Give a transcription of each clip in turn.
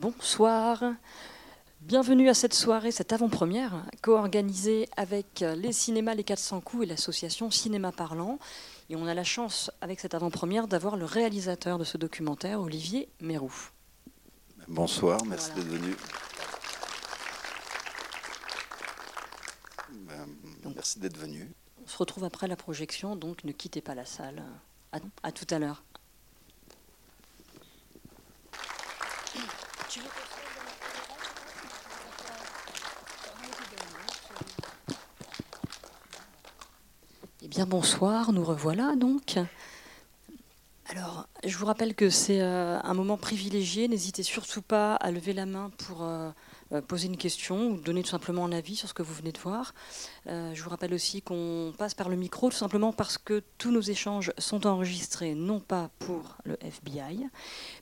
Bonsoir. Bienvenue à cette soirée, cette avant-première, co-organisée avec les cinémas Les 400 coups et l'association Cinéma Parlant. Et on a la chance, avec cette avant-première, d'avoir le réalisateur de ce documentaire, Olivier Mérou. Bonsoir, merci d'être venu. Ben, merci d'être venu. On se retrouve après la projection, donc ne quittez pas la salle. À, tout à l'heure. Eh bien, bonsoir, nous revoilà donc. Je vous rappelle que c'est euh, un moment privilégié. N'hésitez surtout pas à lever la main pour euh, euh, poser une question ou donner tout simplement un avis sur ce que vous venez de voir. Je vous rappelle aussi qu'on passe par le micro tout simplement parce que tous nos échanges sont enregistrés non pas pour le FBI,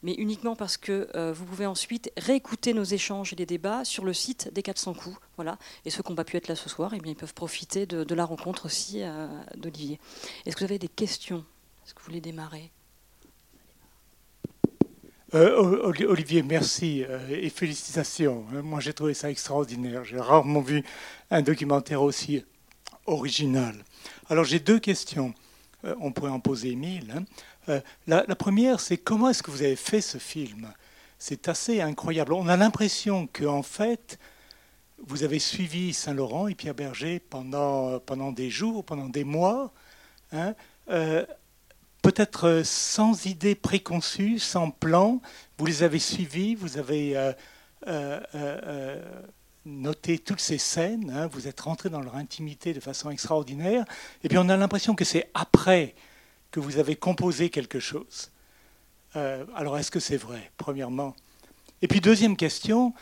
mais uniquement parce que vous pouvez ensuite réécouter nos échanges et les débats sur le site des 400 coups. Voilà. Et ceux qui n'ont pas pu être là ce soir, eh bien, ils peuvent profiter de la rencontre aussi d'Olivier. Est-ce que vous avez des questions? Est-ce que vous voulez démarrer? Euh, Olivier, merci euh, et félicitations. Hein. Moi, j'ai trouvé ça extraordinaire. J'ai rarement vu un documentaire aussi original. Alors, j'ai deux questions. Euh, on pourrait en poser mille. Hein. La, première, c'est comment est-ce que vous avez fait ce film? C'est assez incroyable. On a l'impression qu'en fait, vous avez suivi Saint-Laurent et Pierre Berger pendant, pendant des jours, pendant des mois. Hein, peut-être euh, sans idée préconçue, sans plan. Vous les avez suivis, vous avez euh, euh, noté toutes ces scènes, hein. vous êtes rentré dans leur intimité de façon extraordinaire. Et puis on a l'impression que c'est après que vous avez composé quelque chose. alors est-ce que c'est vrai, premièrement? Et puis deuxième question,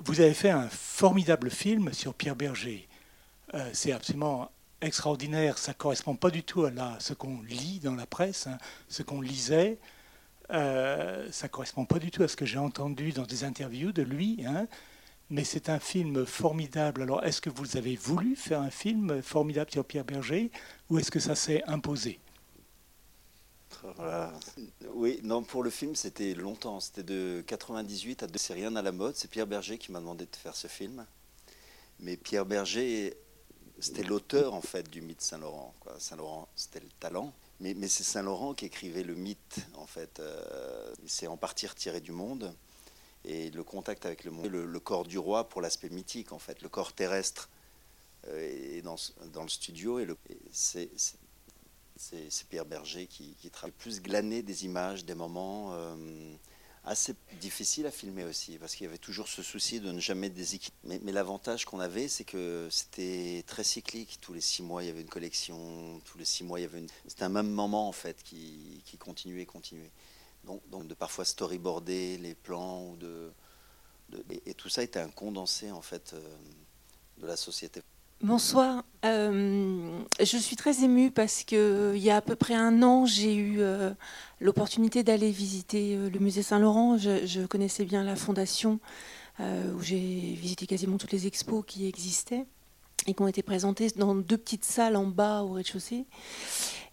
vous avez fait un formidable film sur Pierre Berger. c'est absolument extraordinaire. Ça ne correspond pas du tout à ce qu'on lit dans la presse, hein, ce qu'on lisait. Euh, ça ne correspond pas du tout à ce que j'ai entendu dans des interviews de lui. Hein. mais c'est un film formidable. Alors, est-ce que vous avez voulu faire un film formidable sur Pierre Berger ou est-ce que ça s'est imposé? Oui, non, pour le film, c'était longtemps. C'était de 98 à deux. C'est rien à la mode. C'est Pierre Berger qui m'a demandé de faire ce film. Mais Pierre Berger c'était l'auteur en fait du mythe Saint-Laurent. Saint-Laurent, c'était le talent, mais, c'est Saint-Laurent qui écrivait le mythe en fait. Euh, c'est en partie retiré du monde et le contact avec le monde, le, corps du roi pour l'aspect mythique en fait, le corps terrestre euh, est dans, dans, le studio et, c'est, Pierre Berger qui, qui travaille plus glaner des images, des moments. Euh, assez difficile à filmer aussi, parce qu'il y avait toujours ce souci de ne jamais déséquilibrer. Mais, l'avantage qu'on avait, c'est que c'était très cyclique. Tous les six mois, il y avait une collection. Tous les six mois, il y avait une... C'était un même moment, en fait, qui, qui continuait, continuait. Donc, donc, de parfois storyboarder les plans, ou de, et, tout ça était un condensé, en fait, euh, de la société. Bonsoir. Euh, je suis très émue parce qu'il y a à peu près un an, j'ai eu euh, l'opportunité d'aller visiter euh, le musée Saint-Laurent. Je, connaissais bien la fondation où j'ai visité quasiment toutes les expos qui existaient et qui ont été présentées dans deux petites salles en bas au rez-de-chaussée.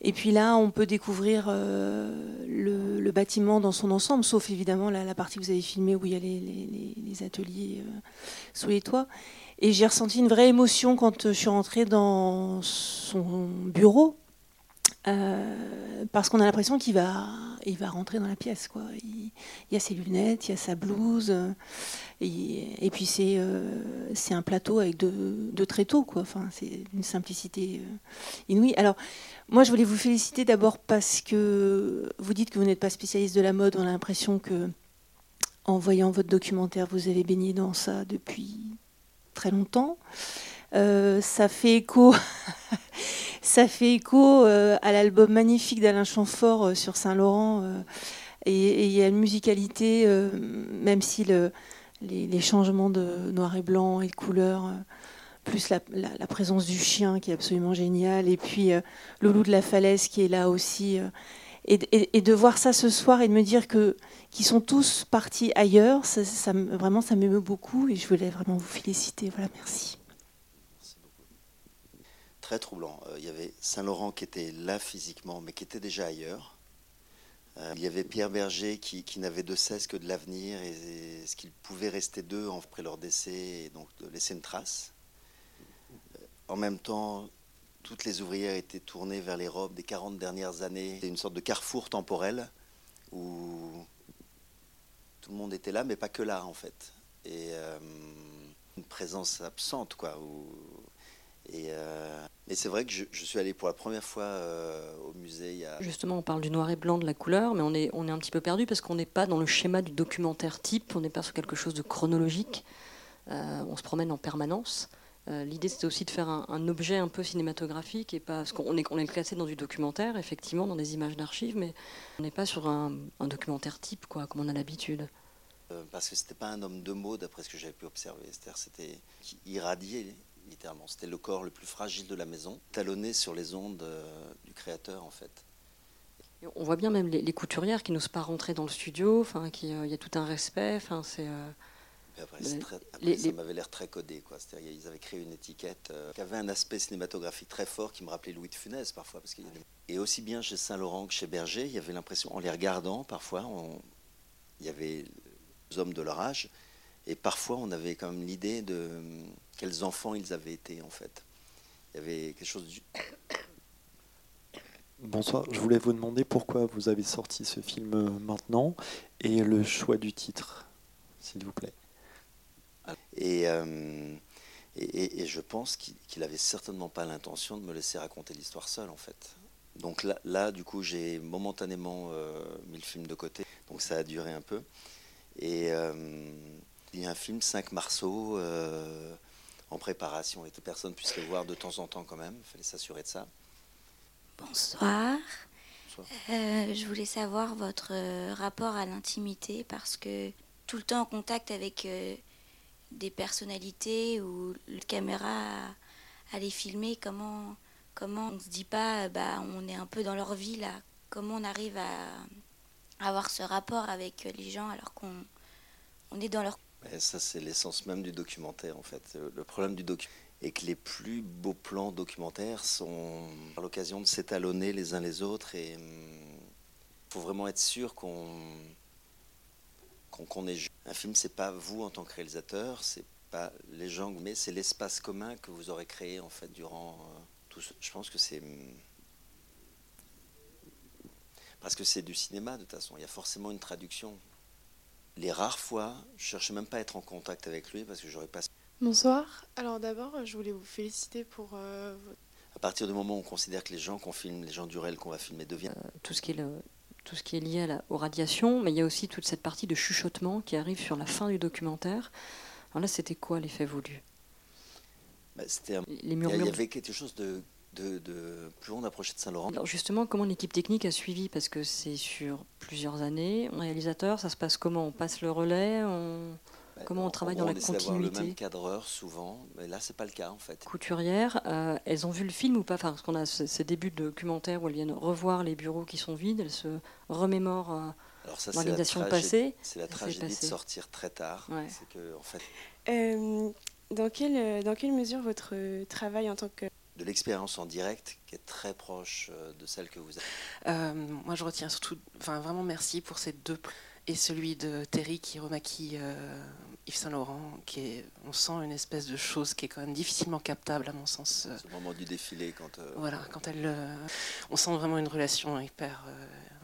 Et puis là, on peut découvrir le, bâtiment dans son ensemble, sauf évidemment la, partie que vous avez filmée où il y a les ateliers sous les toits. Et j'ai ressenti une vraie émotion quand je suis rentrée dans son bureau, euh, parce qu'on a l'impression qu'il va, il va rentrer dans la pièce. Il, y a ses lunettes, il y a sa blouse, et, puis c'est, euh, un plateau avec deux, tréteaux. Quoi. Enfin, c'est une simplicité euh, inouïe. Alors, moi, je voulais vous féliciter d'abord parce que vous dites que vous n'êtes pas spécialiste de la mode. On a l'impression que, en voyant votre documentaire, vous avez baigné dans ça depuis très longtemps. Euh, ça fait écho, ça fait écho euh, à l'album magnifique d'Alain Chamfort euh, sur Saint-Laurent. et il y une musicalité, même si le, les, changements de noir et blanc et de couleur, plus la, présence du chien qui est absolument génial, et puis le loup de la falaise qui est là aussi. Et, de voir ça ce soir et de me dire que qu'ils sont tous partis ailleurs, ça, vraiment ça m'émeut beaucoup et je voulais vraiment vous féliciter. Voilà, merci. Très troublant. Euh, il y avait Saint-Laurent qui était là physiquement, mais qui était déjà ailleurs. Euh, il y avait Pierre Berger qui, n'avait de cesse que de l'avenir et, ce qu'il pouvait rester d'eux après leur décès et donc de laisser une trace. Euh, en même temps, toutes les ouvrières étaient tournées vers les robes des 40 dernières années. C'était une sorte de carrefour temporel où tout le monde était là, mais pas que là en fait. Et euh, une présence absente, quoi. et, euh, c'est vrai que je, suis allé pour la première fois euh, au musée. Justement, on parle du noir et blanc, de la couleur, mais on est, on est un petit peu perdu parce qu'on n'est pas dans le schéma du documentaire type, on n'est pas sur quelque chose de chronologique. on se promène en permanence. L'idée, c'était aussi de faire un, objet un peu cinématographique et pas parce qu'on est, on est classé dans du documentaire, effectivement, dans des images d'archives, mais on n'est pas sur un, un documentaire type, quoi, comme on a l'habitude. Euh, parce que c'était pas un homme de mots, d'après ce que j'avais pu observer. C'est-à-dire, c'était irradié littéralement. C'était le corps le plus fragile de la maison, talonné sur les ondes euh, du créateur, en fait. On voit bien même les, couturières qui n'osent pas rentrer dans le studio. Enfin, qui, euh, il y a tout un respect. Enfin, c'est. Après, ça m'avait l'air très codé. Quoi. C'est-à-dire, ils avaient créé une étiquette qui avait un aspect cinématographique très fort qui me rappelait Louis de Funès parfois. Parce qu'il Et aussi bien chez Saint-Laurent que chez Berger, il y avait l'impression, en les regardant parfois, on... il y avait hommes de leur âge. Et parfois, on avait quand même l'idée de quels enfants ils avaient été, en fait. Il y avait quelque chose du... Bonsoir, je voulais vous demander pourquoi vous avez sorti ce film euh, maintenant et le choix du titre, s'il vous plaît. Euh, et, et, je pense qu'il n'avait certainement pas l'intention de me laisser raconter l'histoire seule, en fait. Donc là, là du coup, j'ai momentanément euh, mis le film de côté, donc ça a duré un peu. Et euh, il y a un film, 5 Marceau, en préparation et que personne puisse le voir de temps en temps quand même. Il fallait s'assurer de ça. Bonsoir. Euh, je voulais savoir votre rapport à l'intimité parce que tout le temps en contact avec des personnalités ou la caméra les filmer, comment, comment on se dit pas, bah, on est un peu dans leur vie là, comment on arrive à, avoir ce rapport avec les gens alors qu'on on est dans leur... ça, c'est l'essence même du documentaire, en fait. Le problème du documentaire est que les plus beaux plans documentaires sont l'occasion de s'étalonner les uns les autres et hum, faut vraiment être sûr qu'on qu'on est un film c'est pas vous en tant que réalisateur c'est pas les gens mais c'est l'espace commun que vous aurez créé en fait durant euh, tout ce... je pense que c'est hum, parce que c'est du cinéma de toute façon. Il y a forcément une traduction. Les rares fois, je cherchais même pas à être en contact avec lui parce que j'aurais pas. Bonsoir. Alors d'abord, je voulais vous féliciter pour. Euh, à partir du moment où on considère que les gens qu'on filme, les gens du réel qu'on va filmer deviennent. Euh, tout ce qui est le, tout ce qui est lié à la, aux radiations, mais il y a aussi toute cette partie de chuchotement qui arrive sur la fin du documentaire. Alors là, c'était quoi l'effet voulu? Bah, C'était. Il y avait quelque chose de de, plus on approchait de Saint-Laurent. Alors justement, comment l'équipe technique a suivi? Parce que c'est sur plusieurs années. Réalisateur, ça se passe comment? On passe le relais Comment on travaille dans la continuité le même cadreur souvent, mais là c'est pas le cas en fait. Couturière, euh, elles ont vu le film ou pas? Enfin, Parce qu'on a ces débuts de documentaire où elles viennent revoir les bureaux qui sont vides, elles se remémorent euh, l'organisation passée. C'est la tragédie de sortir très tard. C'est que en fait. Euh, dans quelle dans quelle mesure votre travail en tant que de l'expérience en direct qui est très proche euh, de celle que vous avez euh, Moi, je retiens surtout, enfin, vraiment merci pour ces deux et celui de Terry qui remaquille euh, Yves Saint Laurent, qui est, on sent une espèce de chose qui est quand même difficilement captable à mon sens. C'est le moment du défilé quand. voilà, quand elle, on sent vraiment une relation hyper.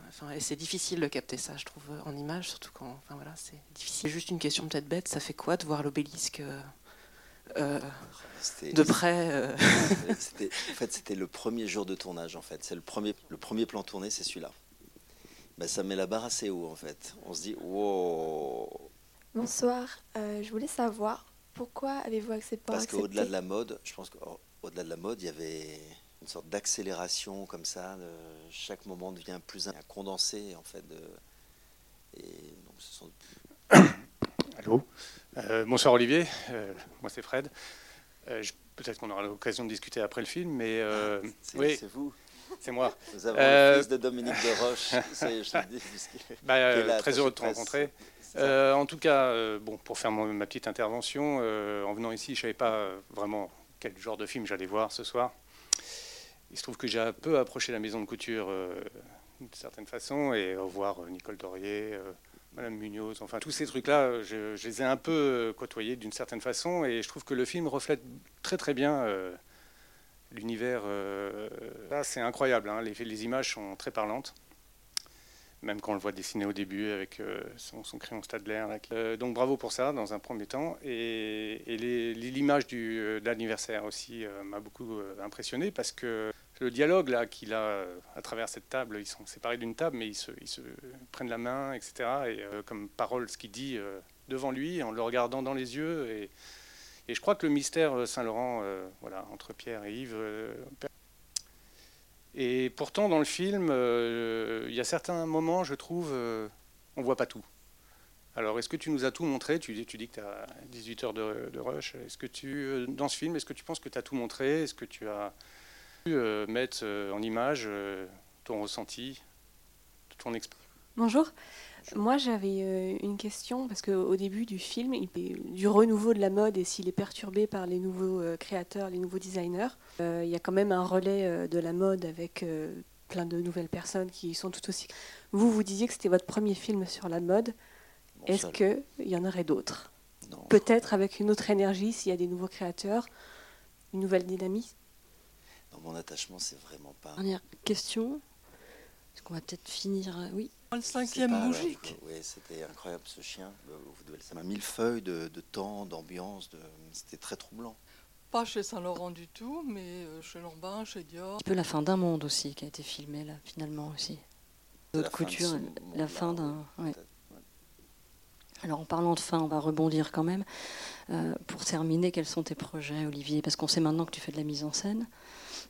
Enfin, et c'est difficile de capter ça, je trouve, en image, surtout quand, enfin voilà, c'est difficile. Juste une question peut-être bête, ça fait quoi de voir l'obélisque euh, de près. Euh. en fait, c'était le premier jour de tournage. En fait, c'est le premier, le premier plan tourné, c'est celui-là. Ben, ça met la barre assez haut. En fait, on se dit wow. Bonsoir. Euh, je voulais savoir pourquoi avez-vous accepté Parce qu'au-delà de la mode, je pense qu'au-delà de la mode, il y avait une sorte d'accélération comme ça. chaque moment devient plus condensé en fait. De, et donc, ce sont... Allô? Euh, bonsoir Olivier, euh, moi c'est Fred. Euh, peut-être qu'on aura l'occasion de discuter après le film, mais ah, oui, c'est vous. C'est moi. Vous avez le fils de Dominique de Roche. bah, très heureux de te rencontrer. En tout cas, bon, pour faire ma petite intervention, en venant ici, je ne savais pas vraiment quel genre de film j'allais voir ce soir. Il se trouve que j'ai un peu approché la maison de couture d'une certaine façon, et revoir Nicole Dorier, Madame Munoz, enfin tous ces trucs-là, je, les ai un peu côtoyés d'une certaine façon, et je trouve que le film reflète très très bien l'univers. là, c'est incroyable, hein, les, les images sont très parlantes même quand on le voit dessiner au début avec euh, son, crayon Stadler. Euh, donc bravo pour ça dans un premier temps. Et, l'image euh, de l'anniversaire aussi m'a beaucoup impressionné parce que le dialogue qu'il a à travers cette table, ils sont séparés d'une table, mais ils se, prennent la main, etc. Et comme parole, ce qu'il dit devant lui, en le regardant dans les yeux. Et, et je crois que le mystère Saint-Laurent, voilà, entre Pierre et Yves, et pourtant, dans le film, euh, il y a certains moments, je trouve, euh, on voit pas tout. Alors, est-ce que tu nous as tout montré? Tu, dis, tu dis que tu as 18 heures de, rush. Est-ce que tu, euh, dans ce film, est-ce que tu penses que tu as tout montré? Est-ce que tu as pu mettre en image ton ressenti, ton expérience? Bonjour. Moi, j'avais euh, une question, parce qu'au début du film, il du renouveau de la mode et s'il est perturbé par les nouveaux euh, créateurs, les nouveaux designers, euh, il y a quand même un relais de la mode avec plein de nouvelles personnes qui sont tout aussi. Vous, vous disiez que c'était votre premier film sur la mode. Est-ce qu'il y en aurait d'autres? Peut-être avec une autre énergie s'il y a des nouveaux créateurs, une nouvelle dynamique? Mon attachement, c'est vraiment pas. Dernière question. Est-ce qu'on va peut-être finir Oui. Le cinquième bougie. Oui, c'était incroyable ce chien. Ça m'a mis le feuille de, temps, d'ambiance. De... C'était très troublant. Pas chez Saint-Laurent du tout, mais euh, chez Lambin, chez Dior. Un peu la fin d'un monde aussi qui a été filmé là, finalement aussi. D'autres couture, la fin d'un. Alors en parlant de fin, on va rebondir quand même. Euh, pour terminer, quels sont tes projets, Olivier? Parce qu'on sait maintenant que tu fais de la mise en scène.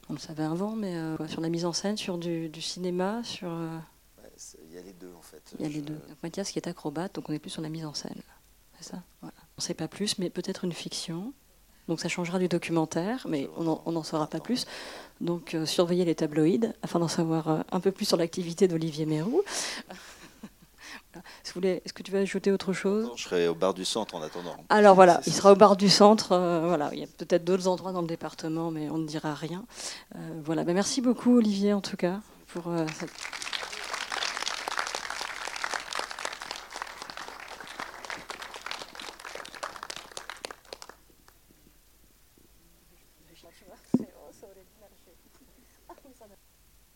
On le savait avant, mais euh, sur la mise en scène, sur du, cinéma, sur. Il y a les deux en fait. Il y a les deux. Mathias qui est acrobate, donc on est plus sur la mise en scène. C'est ça? On ne sait pas plus, mais peut-être une fiction. Donc ça changera du documentaire, mais on n'en saura pas plus. Donc euh, surveillez les tabloïds afin d'en savoir euh, un peu plus sur l'activité d'Olivier Mérou. Est-ce que tu veux ajouter autre chose? Je serai au bar du centre en attendant. Alors voilà, il sera au bar du centre. Euh, voilà, il y a peut-être d'autres endroits dans le département, mais on ne dira rien. voilà, ben, merci beaucoup Olivier en tout cas pour cette.